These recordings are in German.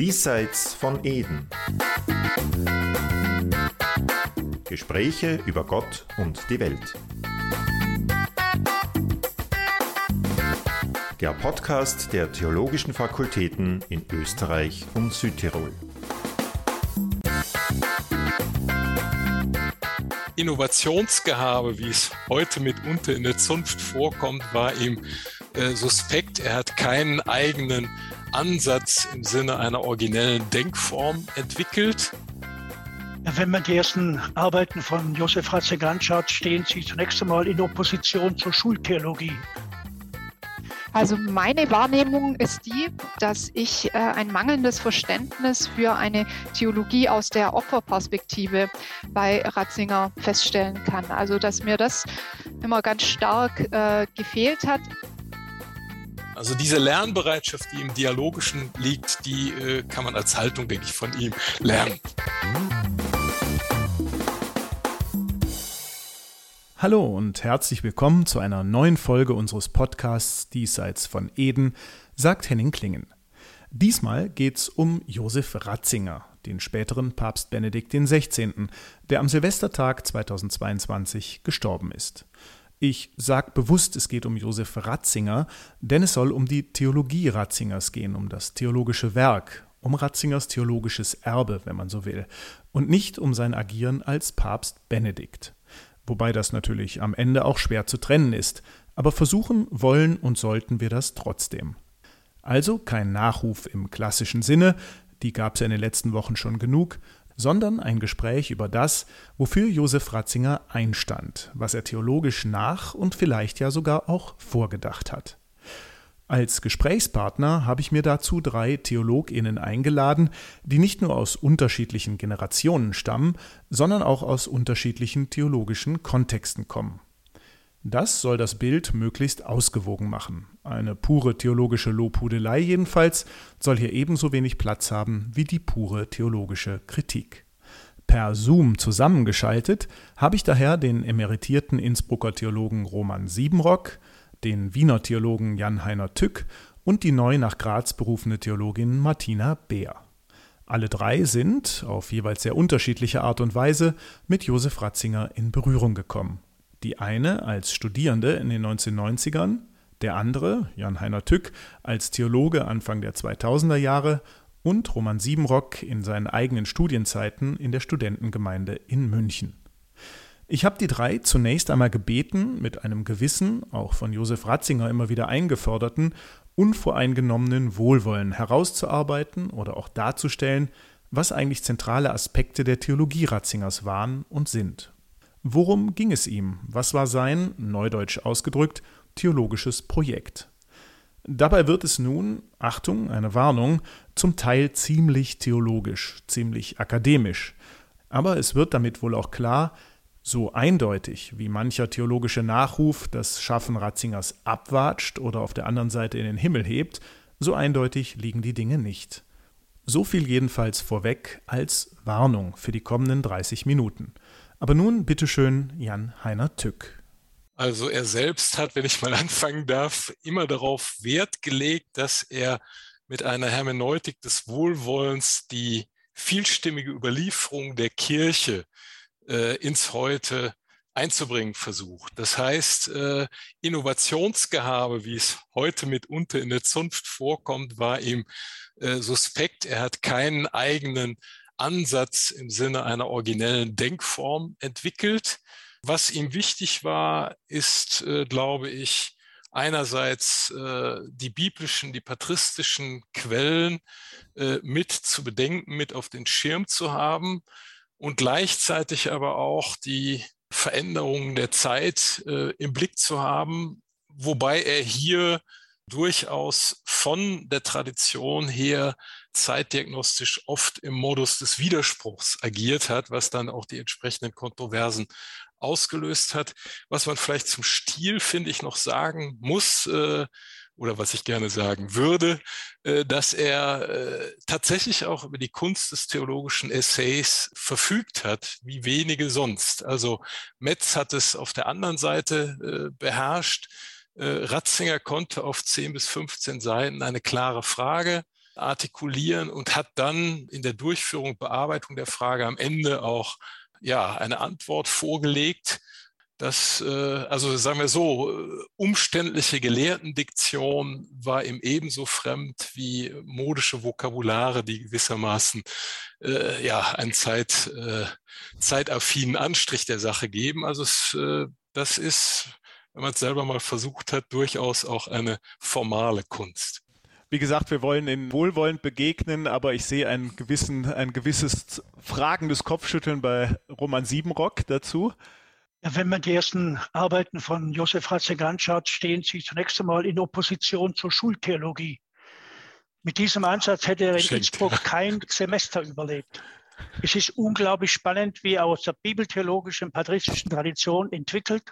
Diesseits von Eden. Gespräche über Gott und die Welt. Der Podcast der Theologischen Fakultäten in Österreich und Südtirol. Innovationsgehabe, wie es heute mitunter in der Zunft vorkommt, war ihm äh, suspekt. Er hat keinen eigenen Ansatz im Sinne einer originellen Denkform entwickelt. Wenn man die ersten Arbeiten von Josef Ratzinger anschaut, stehen sie zunächst einmal in Opposition zur Schultheologie. Also meine Wahrnehmung ist die, dass ich äh, ein mangelndes Verständnis für eine Theologie aus der Opferperspektive bei Ratzinger feststellen kann. Also dass mir das immer ganz stark äh, gefehlt hat. Also diese Lernbereitschaft, die im Dialogischen liegt, die äh, kann man als Haltung, denke ich, von ihm lernen. Hallo und herzlich willkommen zu einer neuen Folge unseres Podcasts Diesseits von Eden, sagt Henning Klingen. Diesmal geht's um Josef Ratzinger, den späteren Papst Benedikt XVI., der am Silvestertag 2022 gestorben ist. Ich sage bewusst, es geht um Josef Ratzinger, denn es soll um die Theologie Ratzingers gehen, um das theologische Werk, um Ratzingers theologisches Erbe, wenn man so will, und nicht um sein Agieren als Papst Benedikt wobei das natürlich am Ende auch schwer zu trennen ist, aber versuchen wollen und sollten wir das trotzdem. Also kein Nachruf im klassischen Sinne, die gab es ja in den letzten Wochen schon genug, sondern ein Gespräch über das, wofür Josef Ratzinger einstand, was er theologisch nach und vielleicht ja sogar auch vorgedacht hat. Als Gesprächspartner habe ich mir dazu drei Theologinnen eingeladen, die nicht nur aus unterschiedlichen Generationen stammen, sondern auch aus unterschiedlichen theologischen Kontexten kommen. Das soll das Bild möglichst ausgewogen machen. Eine pure theologische Lobhudelei jedenfalls soll hier ebenso wenig Platz haben wie die pure theologische Kritik. Per Zoom zusammengeschaltet habe ich daher den emeritierten Innsbrucker Theologen Roman Siebenrock, den Wiener Theologen Jan-Heiner Tück und die neu nach Graz berufene Theologin Martina Beer. Alle drei sind, auf jeweils sehr unterschiedliche Art und Weise, mit Josef Ratzinger in Berührung gekommen. Die eine als Studierende in den 1990ern, der andere, Jan-Heiner Tück, als Theologe Anfang der 2000er Jahre und Roman Siebenrock in seinen eigenen Studienzeiten in der Studentengemeinde in München. Ich habe die drei zunächst einmal gebeten, mit einem gewissen, auch von Josef Ratzinger immer wieder eingeförderten, unvoreingenommenen Wohlwollen herauszuarbeiten oder auch darzustellen, was eigentlich zentrale Aspekte der Theologie Ratzingers waren und sind. Worum ging es ihm? Was war sein, neudeutsch ausgedrückt, theologisches Projekt? Dabei wird es nun, Achtung, eine Warnung, zum Teil ziemlich theologisch, ziemlich akademisch. Aber es wird damit wohl auch klar, so eindeutig, wie mancher theologische Nachruf das Schaffen Ratzingers abwatscht oder auf der anderen Seite in den Himmel hebt, so eindeutig liegen die Dinge nicht. So viel jedenfalls vorweg als Warnung für die kommenden 30 Minuten. Aber nun bitteschön Jan Heiner Tück. Also er selbst hat, wenn ich mal anfangen darf, immer darauf Wert gelegt, dass er mit einer Hermeneutik des Wohlwollens die vielstimmige Überlieferung der Kirche äh, ins Heute einzubringen versucht. Das heißt, äh, Innovationsgehabe, wie es heute mitunter in der Zunft vorkommt, war ihm äh, suspekt. Er hat keinen eigenen Ansatz im Sinne einer originellen Denkform entwickelt. Was ihm wichtig war, ist, äh, glaube ich, einerseits äh, die biblischen, die patristischen Quellen äh, mit zu bedenken, mit auf den Schirm zu haben und gleichzeitig aber auch die Veränderungen der Zeit im Blick zu haben, wobei er hier durchaus von der Tradition her zeitdiagnostisch oft im Modus des Widerspruchs agiert hat, was dann auch die entsprechenden Kontroversen ausgelöst hat. Was man vielleicht zum Stil, finde ich, noch sagen muss, äh, oder was ich gerne sagen würde, äh, dass er äh, tatsächlich auch über die Kunst des theologischen Essays verfügt hat, wie wenige sonst. Also Metz hat es auf der anderen Seite äh, beherrscht. Ratzinger konnte auf 10 bis 15 Seiten eine klare Frage artikulieren und hat dann in der Durchführung, Bearbeitung der Frage am Ende auch ja, eine Antwort vorgelegt, das, äh, also sagen wir so, äh, umständliche Gelehrtendiktion war ihm ebenso fremd wie modische Vokabulare, die gewissermaßen äh, ja einen Zeit, äh, zeitaffinen Anstrich der Sache geben. Also es, äh, das ist, wenn man es selber mal versucht hat, durchaus auch eine formale Kunst. Wie gesagt, wir wollen in wohlwollend begegnen, aber ich sehe ein, gewissen, ein gewisses fragendes Kopfschütteln bei Roman Siebenrock dazu. Ja, wenn man die ersten Arbeiten von Josef Ratzinger anschaut, stehen sie zunächst einmal in Opposition zur Schultheologie. Mit diesem Ansatz hätte er in Schenkt. Innsbruck kein Semester überlebt. Es ist unglaublich spannend, wie er aus der bibeltheologischen, patristischen Tradition entwickelt.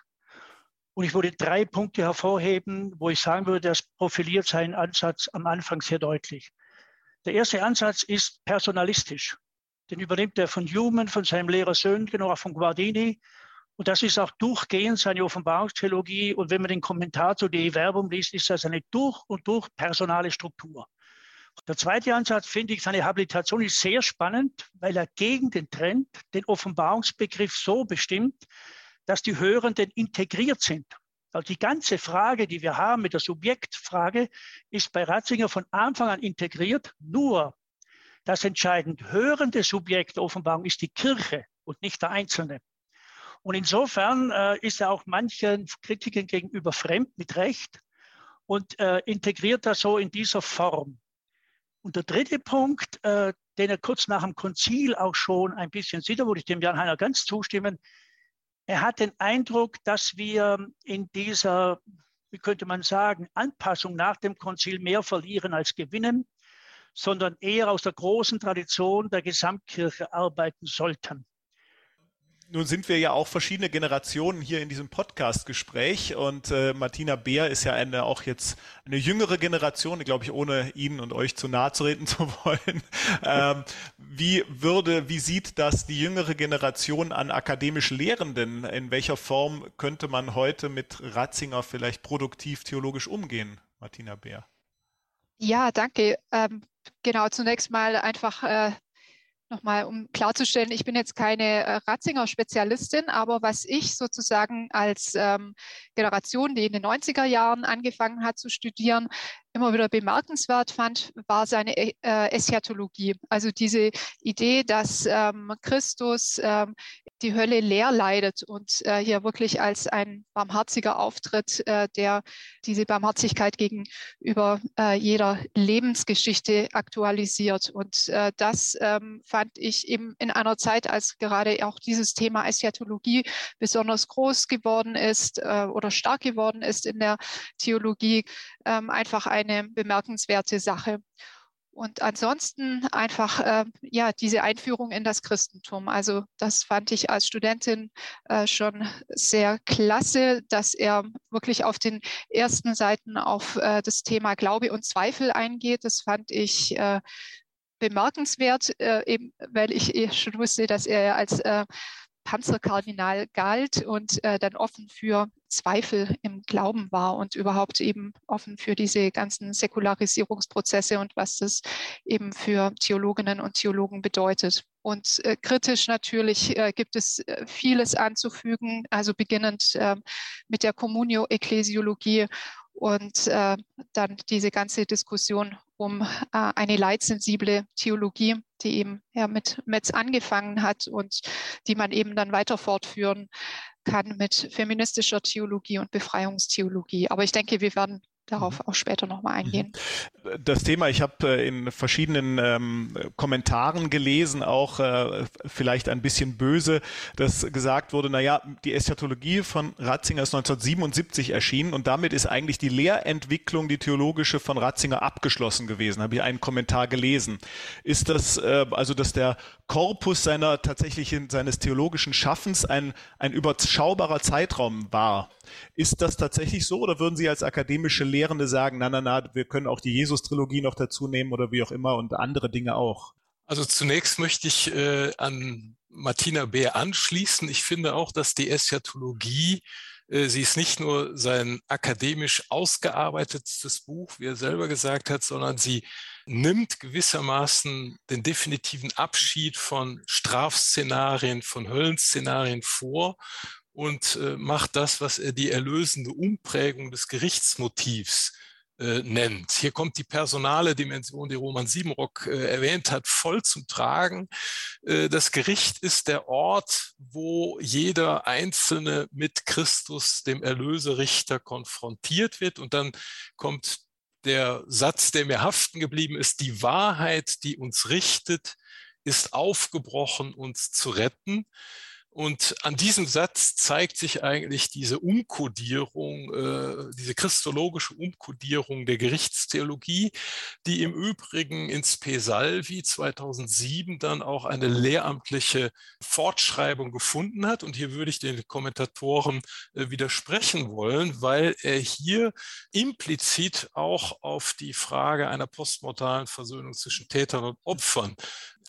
Und ich würde drei Punkte hervorheben, wo ich sagen würde, das profiliert seinen Ansatz am Anfang sehr deutlich. Der erste Ansatz ist personalistisch. Den übernimmt er von Human, von seinem Lehrer Söhngen, auch von Guardini und das ist auch durchgehend seine Offenbarungstheologie. Und wenn man den Kommentar zu der Werbung liest, ist das eine durch und durch personale Struktur. Der zweite Ansatz finde ich, seine Habilitation ist sehr spannend, weil er gegen den Trend den Offenbarungsbegriff so bestimmt, dass die Hörenden integriert sind. Also die ganze Frage, die wir haben mit der Subjektfrage, ist bei Ratzinger von Anfang an integriert. Nur das entscheidend hörende Subjekt der Offenbarung ist die Kirche und nicht der Einzelne. Und insofern äh, ist er auch manchen Kritikern gegenüber fremd mit Recht und äh, integriert das so in dieser Form. Und der dritte Punkt, äh, den er kurz nach dem Konzil auch schon ein bisschen sieht, da würde ich dem Jan Heiner ganz zustimmen, er hat den Eindruck, dass wir in dieser, wie könnte man sagen, Anpassung nach dem Konzil mehr verlieren als gewinnen, sondern eher aus der großen Tradition der Gesamtkirche arbeiten sollten. Nun sind wir ja auch verschiedene Generationen hier in diesem Podcast-Gespräch und äh, Martina Beer ist ja eine auch jetzt eine jüngere Generation, glaube ich, ohne Ihnen und euch zu nahe treten zu wollen. Ähm, wie würde, wie sieht das die jüngere Generation an akademisch Lehrenden? In welcher Form könnte man heute mit Ratzinger vielleicht produktiv theologisch umgehen, Martina Beer? Ja, danke. Ähm, genau, zunächst mal einfach äh, nochmal, um klarzustellen, ich bin jetzt keine äh, Ratzinger-Spezialistin, aber was ich sozusagen als ähm, Generation, die in den 90er Jahren angefangen hat zu studieren, immer wieder bemerkenswert fand, war seine äh, Eschatologie. Also diese Idee, dass ähm, Christus ähm, die Hölle leer leidet und äh, hier wirklich als ein barmherziger Auftritt, äh, der diese Barmherzigkeit gegenüber äh, jeder Lebensgeschichte aktualisiert. Und äh, das ähm, fand ich eben in einer Zeit, als gerade auch dieses Thema Eschatologie besonders groß geworden ist äh, oder stark geworden ist in der Theologie, ähm, einfach ein eine bemerkenswerte Sache. Und ansonsten einfach äh, ja diese Einführung in das Christentum. Also das fand ich als Studentin äh, schon sehr klasse, dass er wirklich auf den ersten Seiten auf äh, das Thema Glaube und Zweifel eingeht. Das fand ich äh, bemerkenswert, äh, eben weil ich eh schon wusste, dass er als äh, Panzerkardinal galt und äh, dann offen für Zweifel im Glauben war und überhaupt eben offen für diese ganzen Säkularisierungsprozesse und was das eben für Theologinnen und Theologen bedeutet. Und äh, kritisch natürlich äh, gibt es äh, vieles anzufügen, also beginnend ähm, mit der Communio-Ekklesiologie und äh, dann diese ganze Diskussion um äh, eine leitsensible Theologie, die eben ja mit Metz angefangen hat und die man eben dann weiter fortführen kann mit feministischer Theologie und Befreiungstheologie. Aber ich denke, wir werden darauf mhm. auch später nochmal eingehen. Das Thema, ich habe äh, in verschiedenen ähm, Kommentaren gelesen, auch äh, vielleicht ein bisschen böse, dass gesagt wurde, naja, die Eschatologie von Ratzinger ist 1977 erschienen und damit ist eigentlich die Lehrentwicklung, die theologische von Ratzinger abgeschlossen gewesen, habe ich einen Kommentar gelesen. Ist das, äh, also dass der Korpus seiner tatsächlichen, seines theologischen Schaffens ein, ein überschaubarer Zeitraum war? Ist das tatsächlich so oder würden Sie als akademische Lehrende sagen, na, na, na, wir können auch die Jesus-Trilogie noch dazu nehmen oder wie auch immer und andere Dinge auch? Also zunächst möchte ich äh, an Martina Beer anschließen. Ich finde auch, dass die Eschatologie Äh, sie ist nicht nur sein akademisch ausgearbeitetes Buch, wie er selber gesagt hat, sondern sie nimmt gewissermaßen den definitiven Abschied von Strafszenarien, von Höllenszenarien vor und äh, macht das, was er die erlösende Umprägung des Gerichtsmotivs äh, nennt. Hier kommt die personale Dimension, die Roman Siebenrock äh, erwähnt hat, voll zum Tragen. Äh, das Gericht ist der Ort, wo jeder Einzelne mit Christus, dem Erlöserichter, konfrontiert wird. Und dann kommt der Satz, der mir haften geblieben ist, die Wahrheit, die uns richtet, ist aufgebrochen, uns zu retten. Und an diesem Satz zeigt sich eigentlich diese Umkodierung, äh, diese christologische Umkodierung der Gerichtstheologie, die im Übrigen ins P. Salvi 2007 dann auch eine lehramtliche Fortschreibung gefunden hat. Und hier würde ich den Kommentatoren äh, widersprechen wollen, weil er hier implizit auch auf die Frage einer postmortalen Versöhnung zwischen Tätern und Opfern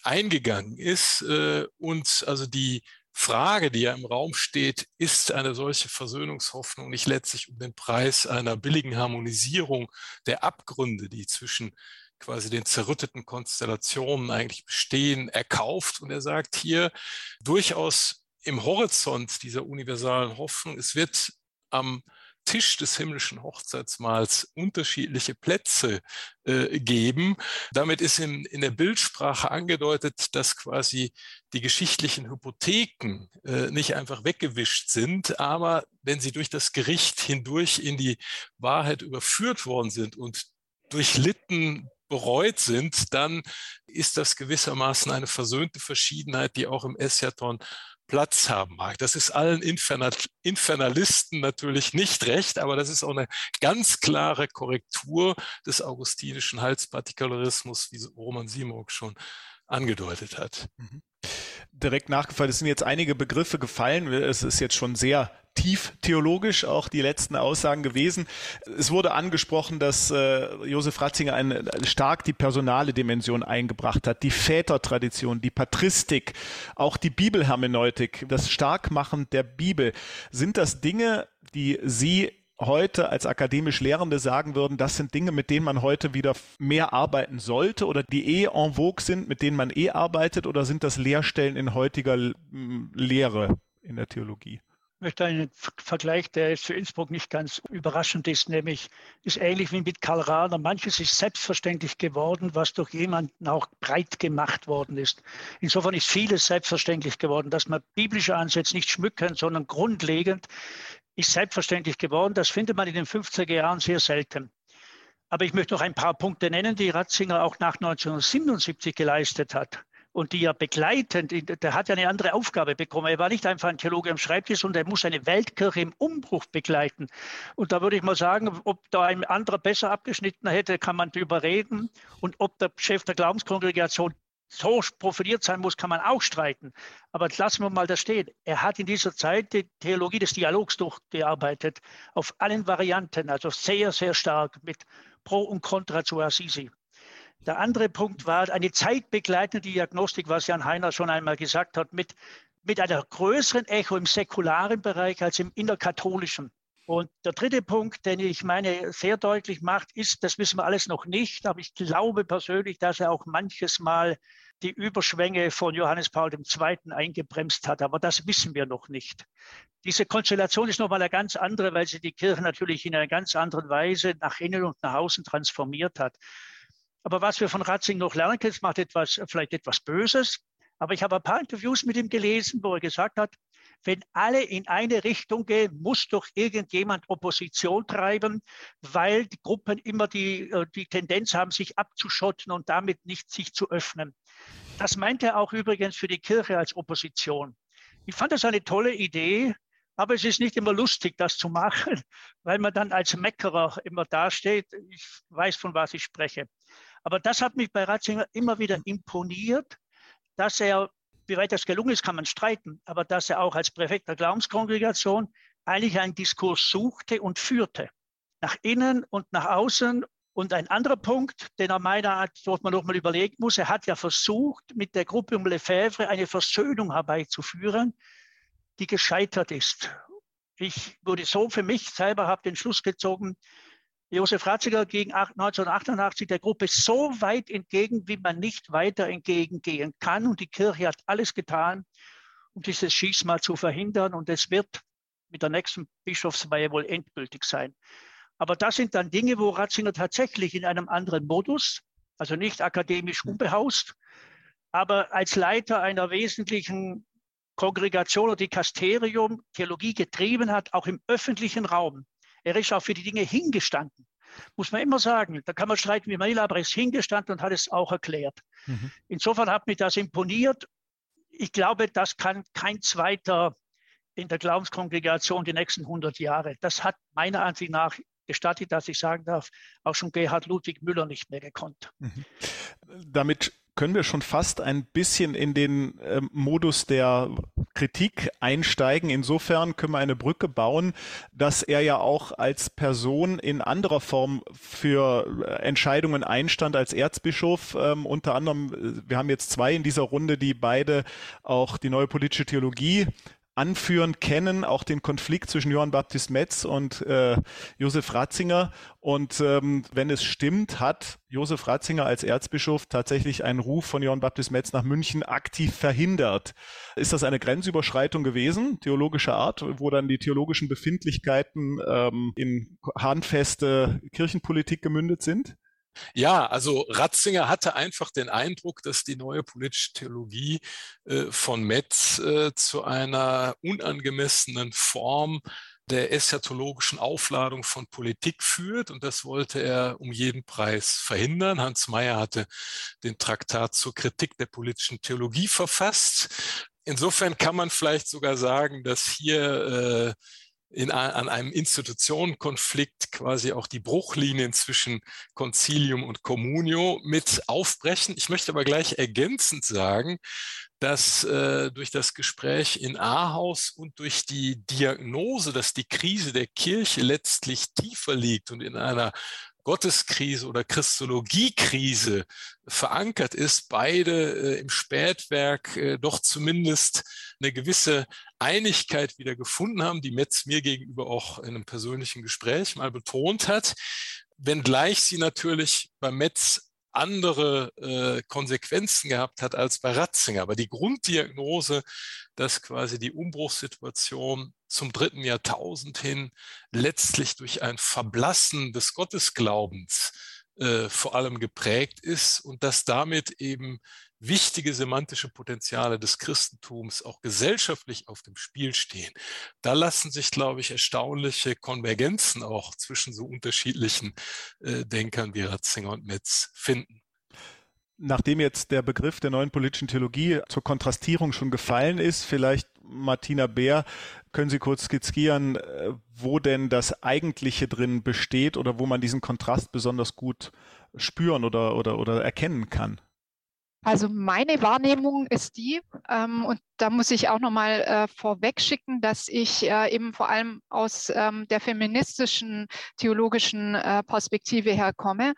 eingegangen ist äh, und also die Frage, die ja im Raum steht, ist eine solche Versöhnungshoffnung nicht letztlich um den Preis einer billigen Harmonisierung der Abgründe, die zwischen quasi den zerrütteten Konstellationen eigentlich bestehen, erkauft. Und er sagt hier durchaus im Horizont dieser universalen Hoffnung, es wird am Tisch des himmlischen Hochzeitsmahls unterschiedliche Plätze äh, geben. Damit ist in, in der Bildsprache angedeutet, dass quasi die geschichtlichen Hypotheken äh, nicht einfach weggewischt sind, aber wenn sie durch das Gericht hindurch in die Wahrheit überführt worden sind und durchlitten bereut sind, dann ist das gewissermaßen eine versöhnte Verschiedenheit, die auch im Eschaton Platz haben mag. Das ist allen Infernal Infernalisten natürlich nicht recht, aber das ist auch eine ganz klare Korrektur des augustinischen Heilspartikularismus, wie Roman Simok schon angedeutet hat. Mhm direkt nachgefallen. Es sind jetzt einige Begriffe gefallen. Es ist jetzt schon sehr tief theologisch auch die letzten Aussagen gewesen. Es wurde angesprochen, dass äh, Josef Ratzinger eine, stark die personale Dimension eingebracht hat, die Vätertradition, die Patristik, auch die Bibelhermeneutik, das Starkmachen der Bibel. Sind das Dinge, die Sie heute als akademisch Lehrende sagen würden, das sind Dinge, mit denen man heute wieder mehr arbeiten sollte oder die eh en vogue sind, mit denen man eh arbeitet oder sind das Lehrstellen in heutiger Lehre in der Theologie? Ich möchte einen Vergleich, der jetzt für Innsbruck nicht ganz überraschend ist, nämlich ist ähnlich wie mit Karl Rahner. Manches ist selbstverständlich geworden, was durch jemanden auch breit gemacht worden ist. Insofern ist vieles selbstverständlich geworden, dass man biblische Ansätze nicht schmücken, sondern grundlegend ist selbstverständlich geworden. Das findet man in den 50er Jahren sehr selten. Aber ich möchte noch ein paar Punkte nennen, die Ratzinger auch nach 1977 geleistet hat und die ja begleitend, der hat ja eine andere Aufgabe bekommen. Er war nicht einfach ein Theologe am Schreibtisch, sondern er muss eine Weltkirche im Umbruch begleiten. Und da würde ich mal sagen, ob da ein anderer besser abgeschnitten hätte, kann man drüber reden. Und ob der Chef der Glaubenskongregation so profiliert sein muss, kann man auch streiten. Aber lassen wir mal das stehen. Er hat in dieser Zeit die Theologie des Dialogs durchgearbeitet, auf allen Varianten, also sehr, sehr stark mit Pro und Contra zu Assisi. Der andere Punkt war eine zeitbegleitende Diagnostik, was Jan Heiner schon einmal gesagt hat, mit, mit einer größeren Echo im säkularen Bereich als im innerkatholischen. Und der dritte Punkt, den ich meine sehr deutlich macht, ist, das wissen wir alles noch nicht, aber ich glaube persönlich, dass er auch manches Mal die Überschwänge von Johannes Paul II. eingebremst hat. Aber das wissen wir noch nicht. Diese Konstellation ist nochmal eine ganz andere, weil sie die Kirche natürlich in einer ganz anderen Weise nach innen und nach außen transformiert hat. Aber was wir von Ratzing noch lernen können, es macht etwas, vielleicht etwas Böses. Aber ich habe ein paar Interviews mit ihm gelesen, wo er gesagt hat, wenn alle in eine Richtung gehen, muss doch irgendjemand Opposition treiben, weil die Gruppen immer die, äh, die Tendenz haben, sich abzuschotten und damit nicht sich zu öffnen. Das meint er auch übrigens für die Kirche als Opposition. Ich fand das eine tolle Idee, aber es ist nicht immer lustig, das zu machen, weil man dann als Meckerer immer dasteht. Ich weiß, von was ich spreche. Aber das hat mich bei Ratzinger immer wieder imponiert, dass er wie weit das gelungen ist, kann man streiten, aber dass er auch als Präfekt der Glaubenskongregation eigentlich einen Diskurs suchte und führte. Nach innen und nach außen. Und ein anderer Punkt, den er meiner Art, dort man nochmal überlegen muss, er hat ja versucht, mit der Gruppe um Lefebvre eine Versöhnung herbeizuführen, die gescheitert ist. ich wurde so für mich selber, habe den Schluss gezogen, Josef Ratzinger ging 1988 der Gruppe so weit entgegen, wie man nicht weiter entgegengehen kann. Und die Kirche hat alles getan, um dieses Schießmal zu verhindern. Und es wird mit der nächsten Bischofsweihe wohl endgültig sein. Aber das sind dann Dinge, wo Ratzinger tatsächlich in einem anderen Modus, also nicht akademisch unbehaust, aber als Leiter einer wesentlichen Kongregation oder Dikasterium Theologie getrieben hat, auch im öffentlichen Raum. Er ist auch für die Dinge hingestanden. Muss man immer sagen. Da kann man streiten, wie man will, aber er ist hingestanden und hat es auch erklärt. Mhm. Insofern hat mich das imponiert. Ich glaube, das kann kein zweiter in der Glaubenskongregation die nächsten 100 Jahre. Das hat meiner Ansicht nach gestattet, dass ich sagen darf, auch schon Gerhard Ludwig Müller nicht mehr gekonnt. Mhm. Damit können wir schon fast ein bisschen in den äh, Modus der Kritik einsteigen. Insofern können wir eine Brücke bauen, dass er ja auch als Person in anderer Form für äh, Entscheidungen einstand als Erzbischof. Ähm, unter anderem, äh, wir haben jetzt zwei in dieser Runde, die beide auch die neue politische Theologie anführen, kennen auch den Konflikt zwischen Johann Baptist Metz und äh, Josef Ratzinger. Und ähm, wenn es stimmt, hat Josef Ratzinger als Erzbischof tatsächlich einen Ruf von Johann Baptist Metz nach München aktiv verhindert. Ist das eine Grenzüberschreitung gewesen, theologischer Art, wo dann die theologischen Befindlichkeiten ähm, in handfeste Kirchenpolitik gemündet sind? Ja, also Ratzinger hatte einfach den Eindruck, dass die neue politische Theologie äh, von Metz äh, zu einer unangemessenen Form der eschatologischen Aufladung von Politik führt. Und das wollte er um jeden Preis verhindern. Hans Mayer hatte den Traktat zur Kritik der politischen Theologie verfasst. Insofern kann man vielleicht sogar sagen, dass hier äh, in, an einem Institutionenkonflikt quasi auch die Bruchlinien zwischen Concilium und Communio mit aufbrechen. Ich möchte aber gleich ergänzend sagen, dass äh, durch das Gespräch in Ahaus und durch die Diagnose, dass die Krise der Kirche letztlich tiefer liegt und in einer Gotteskrise oder Christologiekrise verankert ist, beide äh, im Spätwerk äh, doch zumindest eine gewisse Einigkeit wieder gefunden haben, die Metz mir gegenüber auch in einem persönlichen Gespräch mal betont hat, wenngleich sie natürlich bei Metz andere äh, Konsequenzen gehabt hat als bei Ratzinger. Aber die Grunddiagnose, dass quasi die Umbruchssituation zum dritten Jahrtausend hin letztlich durch ein Verblassen des Gottesglaubens äh, vor allem geprägt ist und dass damit eben wichtige semantische Potenziale des Christentums auch gesellschaftlich auf dem Spiel stehen. Da lassen sich, glaube ich, erstaunliche Konvergenzen auch zwischen so unterschiedlichen äh, Denkern wie Ratzinger und Metz finden. Nachdem jetzt der Begriff der neuen politischen Theologie zur Kontrastierung schon gefallen ist, vielleicht Martina Bär, können Sie kurz skizzieren, äh, wo denn das Eigentliche drin besteht oder wo man diesen Kontrast besonders gut spüren oder, oder, oder erkennen kann? Also meine Wahrnehmung ist die, ähm, und da muss ich auch nochmal äh, vorweg schicken, dass ich äh, eben vor allem aus ähm, der feministischen theologischen äh, Perspektive herkomme,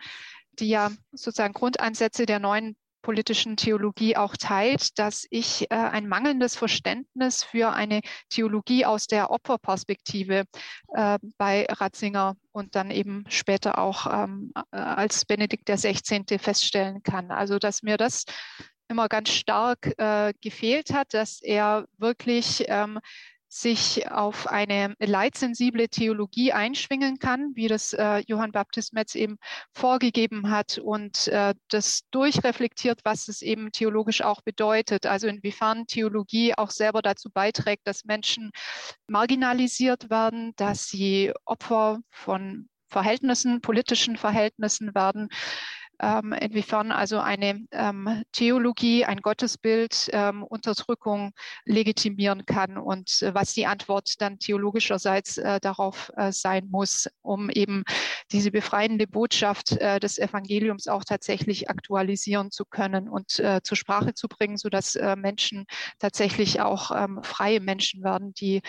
die ja sozusagen Grundansätze der neuen politischen Theologie auch teilt, dass ich äh, ein mangelndes Verständnis für eine Theologie aus der Opferperspektive äh, bei Ratzinger und dann eben später auch ähm, äh, als Benedikt XVI. feststellen kann. Also dass mir das immer ganz stark äh, gefehlt hat, dass er wirklich ähm, sich auf eine leitsensible Theologie einschwingen kann, wie das äh, Johann Baptist Metz eben vorgegeben hat und äh, das durchreflektiert, was es eben theologisch auch bedeutet. Also inwiefern Theologie auch selber dazu beiträgt, dass Menschen marginalisiert werden, dass sie Opfer von Verhältnissen, politischen Verhältnissen werden, ähm, inwiefern also eine ähm, Theologie, ein Gottesbild ähm, Unterdrückung legitimieren kann und äh, was die Antwort dann theologischerseits äh, darauf äh, sein muss, um eben diese befreiende Botschaft äh, des Evangeliums auch tatsächlich aktualisieren zu können und äh, zur Sprache zu bringen, sodass äh, Menschen tatsächlich auch ähm, freie Menschen werden, die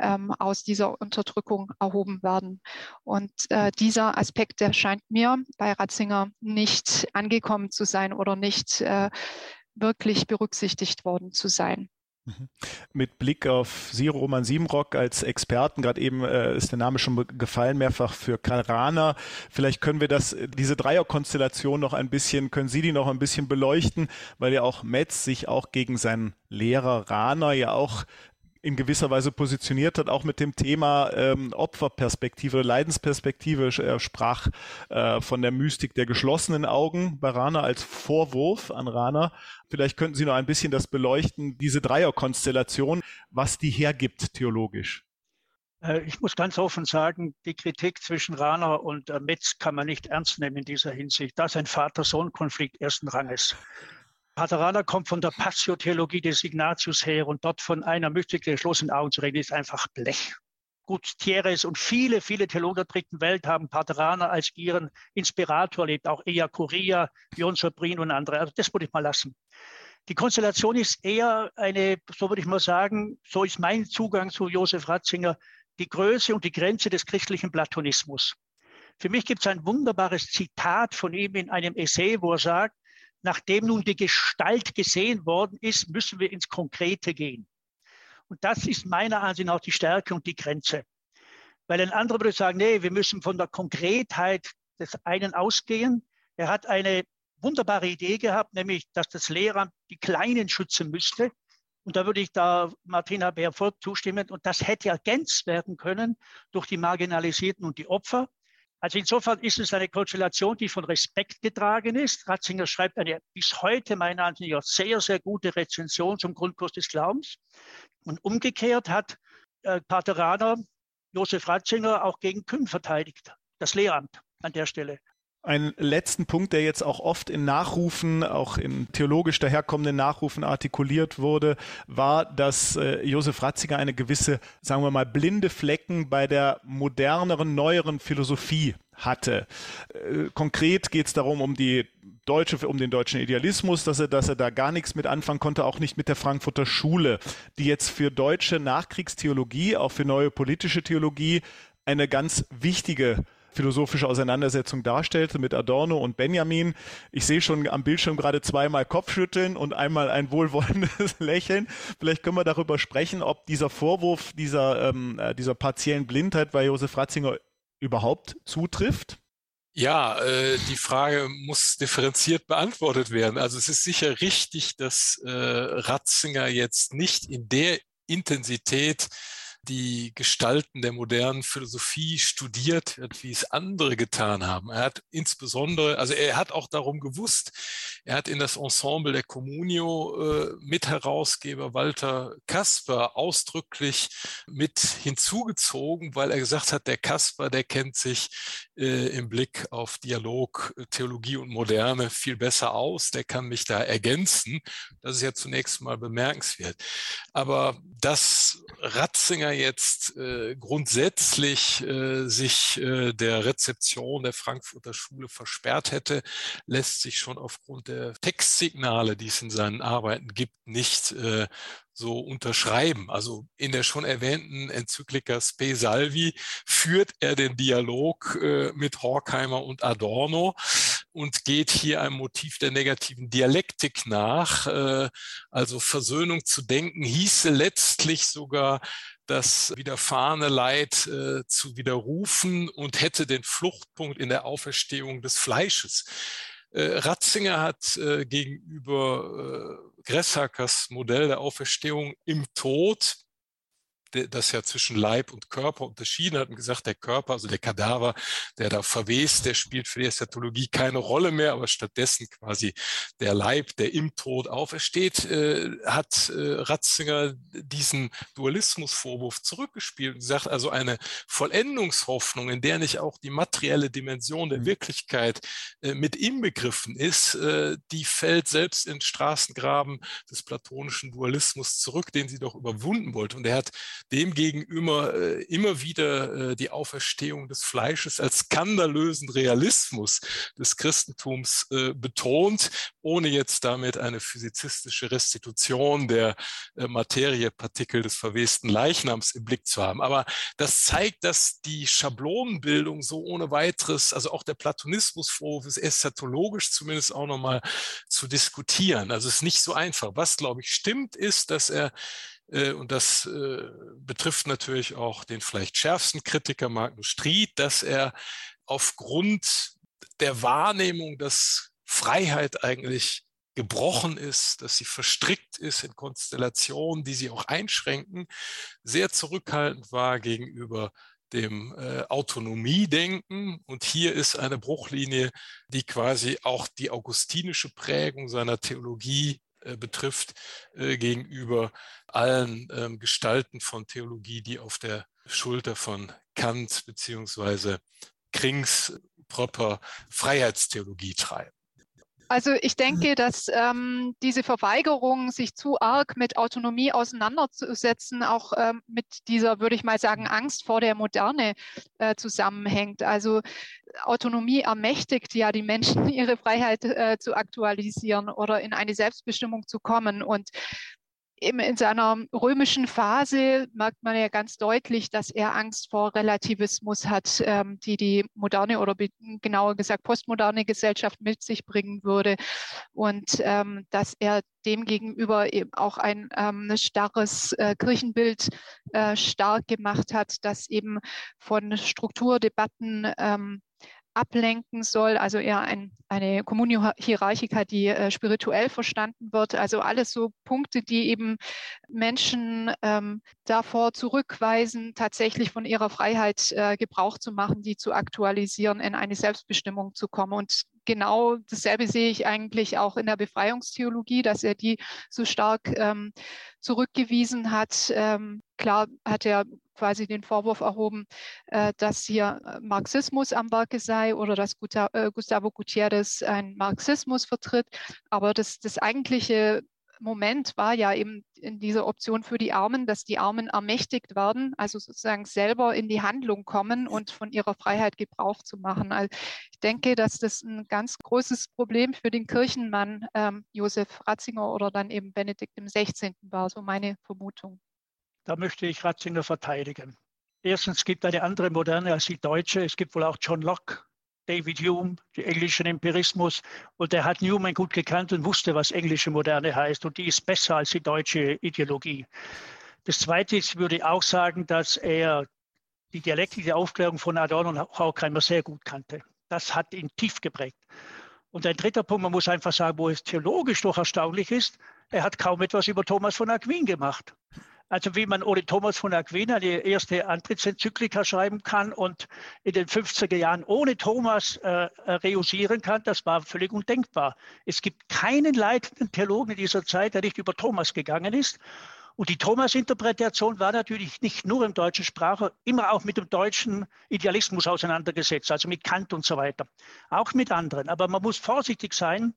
ähm, aus dieser Unterdrückung erhoben werden. Und dieser Aspekt, der scheint mir bei Ratzinger nicht nicht angekommen zu sein oder nicht äh, wirklich berücksichtigt worden zu sein. Mhm. Mit Blick auf Sie, Roman Siebenrock, als Experten, gerade eben äh, ist der Name schon gefallen, mehrfach für Karl Rahner. Vielleicht können wir das, diese Dreierkonstellation noch ein bisschen, können Sie die noch ein bisschen beleuchten, weil ja auch Metz sich auch gegen seinen Lehrer Rahner ja auch in gewisser Weise positioniert hat, auch mit dem Thema ähm, Opferperspektive, Leidensperspektive. Er sprach äh, von der Mystik der geschlossenen Augen bei Rana als Vorwurf an Rana. Vielleicht könnten Sie noch ein bisschen das beleuchten, diese Dreierkonstellation, was die hergibt theologisch. Äh, ich muss ganz offen sagen, die Kritik zwischen Rana und äh, Metz kann man nicht ernst nehmen in dieser Hinsicht. Das ist ein Vater-Sohn-Konflikt ersten Ranges. Paterana kommt von der Passio-Theologie des Ignatius her und dort von einer Mystik der geschlossenen Augen zu reden, ist einfach Blech. Gut, Thieres und viele, viele Theologen der dritten Welt haben Paterana als ihren Inspirator erlebt, auch Ea Curia, Jon Sobrin und andere. Also das würde ich mal lassen. Die Konstellation ist eher eine, so würde ich mal sagen, so ist mein Zugang zu Josef Ratzinger, die Größe und die Grenze des christlichen Platonismus. Für mich gibt es ein wunderbares Zitat von ihm in einem Essay, wo er sagt, nachdem nun die Gestalt gesehen worden ist, müssen wir ins Konkrete gehen. Und das ist meiner Ansicht nach die Stärke und die Grenze. Weil ein anderer würde sagen, nee, wir müssen von der Konkretheit des einen ausgehen. Er hat eine wunderbare Idee gehabt, nämlich, dass das Lehramt die Kleinen schützen müsste. Und da würde ich da Martina Bär-Vogt zustimmen. Und das hätte ergänzt werden können durch die Marginalisierten und die Opfer. Also insofern ist es eine Konstellation, die von Respekt getragen ist. Ratzinger schreibt eine bis heute meiner Ansicht nach sehr, sehr gute Rezension zum Grundkurs des Glaubens. Und umgekehrt hat äh, Pater Rahner Josef Ratzinger auch gegen Kühn verteidigt, das Lehramt an der Stelle. Einen letzten Punkt, der jetzt auch oft in Nachrufen, auch in theologisch daherkommenden Nachrufen artikuliert wurde, war, dass äh, Josef Ratzinger eine gewisse, sagen wir mal, blinde Flecken bei der moderneren, neueren Philosophie hatte. Äh, konkret geht es darum, um die deutsche, um den deutschen Idealismus, dass er, dass er da gar nichts mit anfangen konnte, auch nicht mit der Frankfurter Schule, die jetzt für deutsche Nachkriegstheologie, auch für neue politische Theologie eine ganz wichtige philosophische Auseinandersetzung darstellte mit Adorno und Benjamin. Ich sehe schon am Bildschirm gerade zweimal Kopfschütteln und einmal ein wohlwollendes Lächeln. Vielleicht können wir darüber sprechen, ob dieser Vorwurf dieser, ähm, äh, dieser partiellen Blindheit bei Josef Ratzinger überhaupt zutrifft. Ja, äh, die Frage muss differenziert beantwortet werden. Also es ist sicher richtig, dass äh, Ratzinger jetzt nicht in der Intensität die Gestalten der modernen Philosophie studiert hat, wie es andere getan haben. Er hat insbesondere, also er hat auch darum gewusst, er hat in das Ensemble der Communio äh, Mitherausgeber Walter Kasper ausdrücklich mit hinzugezogen, weil er gesagt hat, der Kasper, der kennt sich äh, im Blick auf Dialog, Theologie und Moderne viel besser aus, der kann mich da ergänzen. Das ist ja zunächst mal bemerkenswert. Aber dass Ratzinger jetzt äh, grundsätzlich äh, sich äh, der Rezeption der Frankfurter Schule versperrt hätte, lässt sich schon aufgrund der Textsignale, die es in seinen Arbeiten gibt, nicht äh, so unterschreiben. Also in der schon erwähnten Enzyklika Spe Salvi führt er den Dialog äh, mit Horkheimer und Adorno und geht hier einem Motiv der negativen Dialektik nach. Äh, also Versöhnung zu denken hieße letztlich sogar das widerfahrene Leid äh, zu widerrufen und hätte den Fluchtpunkt in der Auferstehung des Fleisches. Äh, Ratzinger hat äh, gegenüber äh, Gresshackers Modell der Auferstehung im Tod das ja zwischen Leib und Körper unterschieden hat und gesagt, der Körper, also der Kadaver, der da verwest, der spielt für die Eschatologie keine Rolle mehr, aber stattdessen quasi der Leib, der im Tod aufersteht, äh, hat äh, Ratzinger diesen Dualismusvorwurf zurückgespielt und gesagt, also eine Vollendungshoffnung, in der nicht auch die materielle Dimension der mhm. Wirklichkeit äh, mit inbegriffen ist, äh, die fällt selbst in Straßengraben des platonischen Dualismus zurück, den sie doch überwunden wollte. Und er hat demgegenüber äh, immer wieder äh, die Auferstehung des Fleisches als skandalösen Realismus des Christentums äh, betont, ohne jetzt damit eine physizistische Restitution der äh, Materiepartikel des verwesten Leichnams im Blick zu haben. Aber das zeigt, dass die Schablonenbildung so ohne weiteres, also auch der Platonismusvorwurf ist eschatologisch zumindest auch nochmal zu diskutieren. Also es ist nicht so einfach. Was, glaube ich, stimmt, ist, dass er und das äh, betrifft natürlich auch den vielleicht schärfsten Kritiker Magnus Stried, dass er aufgrund der Wahrnehmung, dass Freiheit eigentlich gebrochen ist, dass sie verstrickt ist in Konstellationen, die sie auch einschränken, sehr zurückhaltend war gegenüber dem äh, Autonomiedenken. Und hier ist eine Bruchlinie, die quasi auch die augustinische Prägung seiner Theologie äh, betrifft, äh, gegenüber allen ähm, Gestalten von Theologie, die auf der Schulter von Kant beziehungsweise Krings proper Freiheitstheologie treiben. Also ich denke, dass ähm, diese Verweigerung, sich zu arg mit Autonomie auseinanderzusetzen, auch ähm, mit dieser, würde ich mal sagen, Angst vor der Moderne äh, zusammenhängt. Also Autonomie ermächtigt ja die Menschen, ihre Freiheit äh, zu aktualisieren oder in eine Selbstbestimmung zu kommen. Und eben in seiner römischen Phase merkt man ja ganz deutlich, dass er Angst vor Relativismus hat, ähm, die die moderne oder genauer gesagt postmoderne Gesellschaft mit sich bringen würde. Und ähm, dass er demgegenüber eben auch ein ähm, starres äh, Kirchenbild äh, stark gemacht hat, das eben von Strukturdebatten ähm, ablenken soll, also eher ein, eine Communio Hierarchica, die äh, spirituell verstanden wird. Also alles so Punkte, die eben Menschen ähm, davor zurückweisen, tatsächlich von ihrer Freiheit äh, Gebrauch zu machen, die zu aktualisieren, in eine Selbstbestimmung zu kommen. Und genau dasselbe sehe ich eigentlich auch in der Befreiungstheologie, dass er die so stark ähm, zurückgewiesen hat. Ähm, klar hat er quasi den Vorwurf erhoben, äh, dass hier äh, Marxismus am Werke sei oder dass äh, Gustavo Gutierrez ein Marxismus vertritt. Aber das, das eigentliche Moment war ja eben in dieser Option für die Armen, dass die Armen ermächtigt werden, also sozusagen selber in die Handlung kommen und von ihrer Freiheit Gebrauch zu machen. Also ich denke, dass das ein ganz großes Problem für den Kirchenmann ähm, Josef Ratzinger oder dann eben Benedikt XVI. war, so meine Vermutung. Da möchte ich Ratzinger verteidigen. Erstens gibt eine andere Moderne als die deutsche. Es gibt wohl auch John Locke, David Hume, den englischen Empirismus. Und er hat Newman gut gekannt und wusste, was englische Moderne heißt. Und die ist besser als die deutsche Ideologie. Das Zweite ist, ich würde auch sagen, dass er die dialektische Aufklärung von Adorno und Horkheimer sehr gut kannte. Das hat ihn tief geprägt. Und ein dritter Punkt, man muss einfach sagen, wo es theologisch doch erstaunlich ist, er hat kaum etwas über Thomas von Aquin gemacht. Also wie man ohne Thomas von Aquin eine erste Antrittsenzyklika schreiben kann und in den 50er Jahren ohne Thomas äh, reusieren kann, das war völlig undenkbar. Es gibt keinen leitenden Theologen in dieser Zeit, der nicht über Thomas gegangen ist. Und die Thomas-Interpretation war natürlich nicht nur im deutschen Sprache, immer auch mit dem deutschen Idealismus auseinandergesetzt, also mit Kant und so weiter, auch mit anderen. Aber man muss vorsichtig sein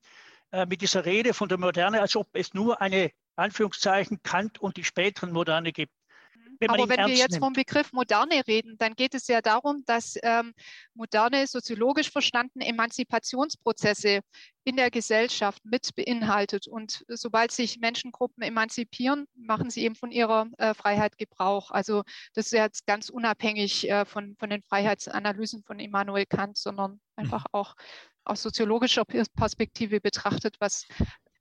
äh, mit dieser Rede von der Moderne, als ob es nur eine Anführungszeichen Kant und die späteren Moderne gibt. Wenn Aber wenn wir jetzt nimmt. vom Begriff Moderne reden, dann geht es ja darum, dass ähm, moderne soziologisch verstanden Emanzipationsprozesse in der Gesellschaft mit beinhaltet. Und sobald sich Menschengruppen emanzipieren, machen sie eben von ihrer äh, Freiheit Gebrauch. Also das ist jetzt ganz unabhängig äh, von, von den Freiheitsanalysen von Immanuel Kant, sondern einfach mhm. auch aus soziologischer Perspektive betrachtet, was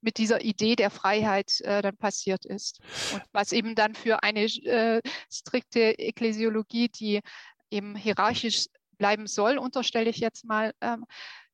mit dieser Idee der Freiheit äh, dann passiert ist. Und was eben dann für eine äh, strikte Ekklesiologie, die eben hierarchisch bleiben soll, unterstelle ich jetzt mal, ähm,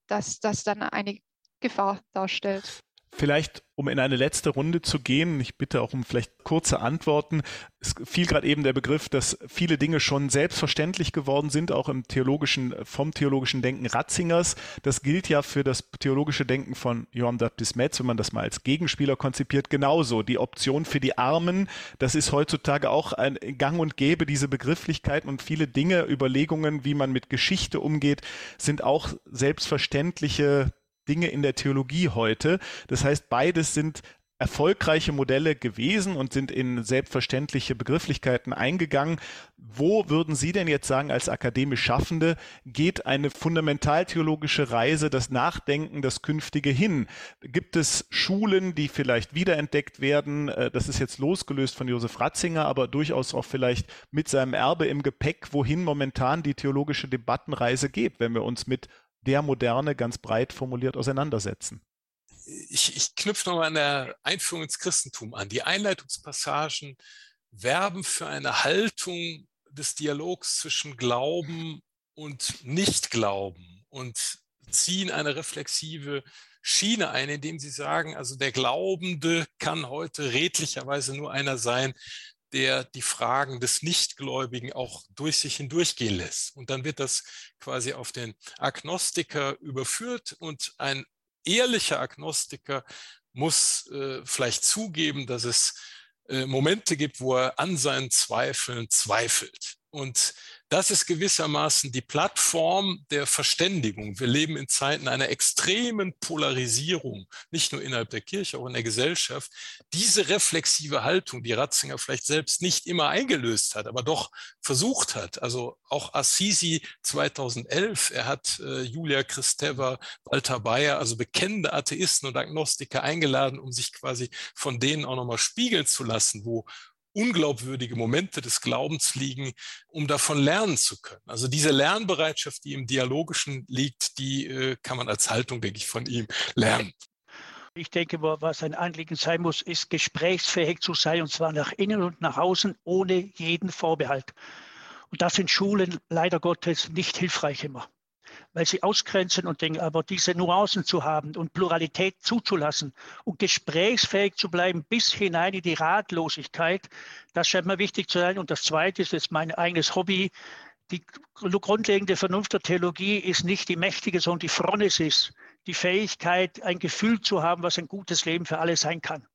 dass das dann eine Gefahr darstellt. Vielleicht, um in eine letzte Runde zu gehen, ich bitte auch um vielleicht kurze Antworten. Es fiel gerade eben der Begriff, dass viele Dinge schon selbstverständlich geworden sind, auch im theologischen, vom theologischen Denken Ratzingers. Das gilt ja für das theologische Denken von Johann Baptist Metz, wenn man das mal als Gegenspieler konzipiert, genauso. Die Option für die Armen, das ist heutzutage auch ein Gang und Gäbe, diese Begrifflichkeiten und viele Dinge, Überlegungen, wie man mit Geschichte umgeht, sind auch selbstverständliche Dinge in der Theologie heute. Das heißt, beides sind erfolgreiche Modelle gewesen und sind in selbstverständliche Begrifflichkeiten eingegangen. Wo würden Sie denn jetzt sagen, als akademisch Schaffende, geht eine fundamentaltheologische Reise, das Nachdenken, das Künftige hin? Gibt es Schulen, die vielleicht wiederentdeckt werden? Äh, das ist jetzt losgelöst von Josef Ratzinger, aber durchaus auch vielleicht mit seinem Erbe im Gepäck, wohin momentan die theologische Debattenreise geht, wenn wir uns mit der Moderne ganz breit formuliert auseinandersetzen ich, ich knüpfe nochmal an der Einführung ins Christentum an. Die Einleitungspassagen werben für eine Haltung des Dialogs zwischen Glauben und Nichtglauben und ziehen eine reflexive Schiene ein, indem sie sagen, also der Glaubende kann heute redlicherweise nur einer sein, der die Fragen des Nichtgläubigen auch durch sich hindurchgehen lässt. Und dann wird das quasi auf den Agnostiker überführt und ein ehrlicher Agnostiker muss äh, vielleicht zugeben, dass es äh, Momente gibt, wo er an seinen Zweifeln zweifelt. Und das ist gewissermaßen die Plattform der Verständigung. Wir leben in Zeiten einer extremen Polarisierung, nicht nur innerhalb der Kirche, auch in der Gesellschaft. Diese reflexive Haltung, die Ratzinger vielleicht selbst nicht immer eingelöst hat, aber doch versucht hat. Also auch Assisi 2011, er hat äh, Julia Kristeva, Walter Bayer, also bekennende Atheisten und Agnostiker eingeladen, um sich quasi von denen auch nochmal spiegeln zu lassen, wo unglaubwürdige Momente des Glaubens liegen, um davon lernen zu können. Also diese Lernbereitschaft, die im Dialogischen liegt, die äh, kann man als Haltung, denke ich, von ihm lernen. Ich denke, was ein Anliegen sein muss, ist gesprächsfähig zu sein, und zwar nach innen und nach außen, ohne jeden Vorbehalt. Und da sind Schulen leider Gottes nicht hilfreich immer weil sie ausgrenzen und denken, aber diese Nuancen zu haben und Pluralität zuzulassen und gesprächsfähig zu bleiben bis hinein in die Ratlosigkeit, das scheint mir wichtig zu sein. Und das Zweite ist jetzt mein eigenes Hobby. Die grundlegende Vernunft der Theologie ist nicht die mächtige, sondern die Phronesis, die Fähigkeit, ein Gefühl zu haben, was ein gutes Leben für alle sein kann.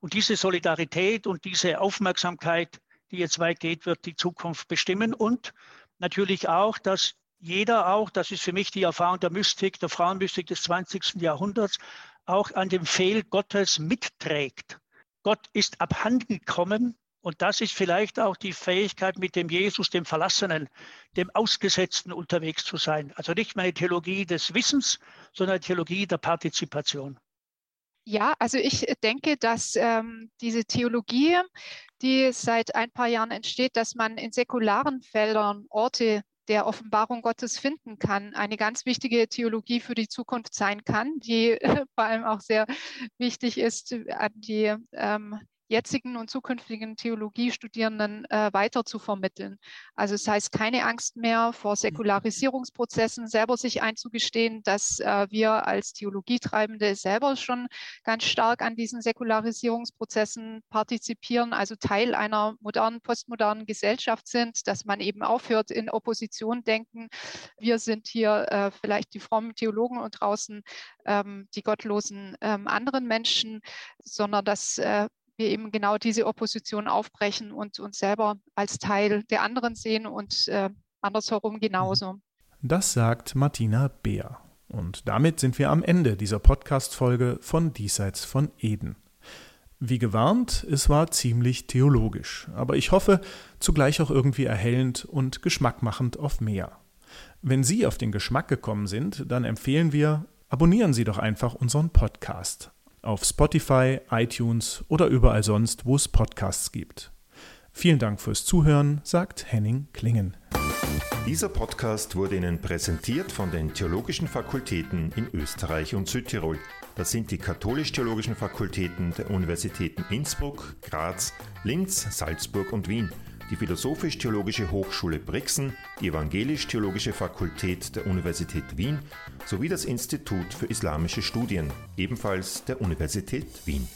Und diese Solidarität und diese Aufmerksamkeit, die jetzt weit geht, wird die Zukunft bestimmen und natürlich auch, dass jeder auch, das ist für mich die Erfahrung der Mystik, der Frauenmystik des 20. Jahrhunderts, auch an dem Fehl Gottes mitträgt. Gott ist abhandengekommen und das ist vielleicht auch die Fähigkeit, mit dem Jesus, dem Verlassenen, dem Ausgesetzten unterwegs zu sein. Also nicht mehr eine Theologie des Wissens, sondern eine Theologie der Partizipation. Ja, also ich denke, dass ähm, diese Theologie, die seit ein paar Jahren entsteht, dass man in säkularen Feldern Orte der Offenbarung Gottes finden kann, eine ganz wichtige Theologie für die Zukunft sein kann, die vor allem auch sehr wichtig ist an die ähm, jetzigen und zukünftigen Theologiestudierenden äh, weiter zu vermitteln. Also es das heißt keine Angst mehr vor. Säkularisierungsprozessen, selber sich einzugestehen, dass äh, wir als Theologietreibende selber schon ganz stark an diesen Säkularisierungsprozessen partizipieren, also Teil einer modernen, postmodernen Gesellschaft sind, dass man eben aufhört, in Opposition denken. Wir sind hier äh, vielleicht die frommen Theologen und draußen ähm, die gottlosen ähm, anderen Menschen, sondern dass äh, wir eben genau diese Opposition aufbrechen und uns selber als Teil der anderen sehen und äh, andersherum genauso. Das sagt Martina Beer. Und damit sind wir am Ende dieser Podcast-Folge von Diesseits von Eden. Wie gewarnt, es war ziemlich theologisch, aber ich hoffe, zugleich auch irgendwie erhellend und geschmackmachend auf mehr. Wenn Sie auf den Geschmack gekommen sind, dann empfehlen wir, abonnieren Sie doch einfach unseren Podcast auf Spotify, iTunes oder überall sonst, wo es Podcasts gibt. Vielen Dank fürs Zuhören, sagt Henning Klingen. Dieser Podcast wurde Ihnen präsentiert von den Theologischen Fakultäten in Österreich und Südtirol. Das sind die katholisch-theologischen Fakultäten der Universitäten Innsbruck, Graz, Linz, Salzburg und Wien die Philosophisch-Theologische Hochschule Brixen, die Evangelisch-Theologische Fakultät der Universität Wien sowie das Institut für Islamische Studien, ebenfalls der Universität Wien.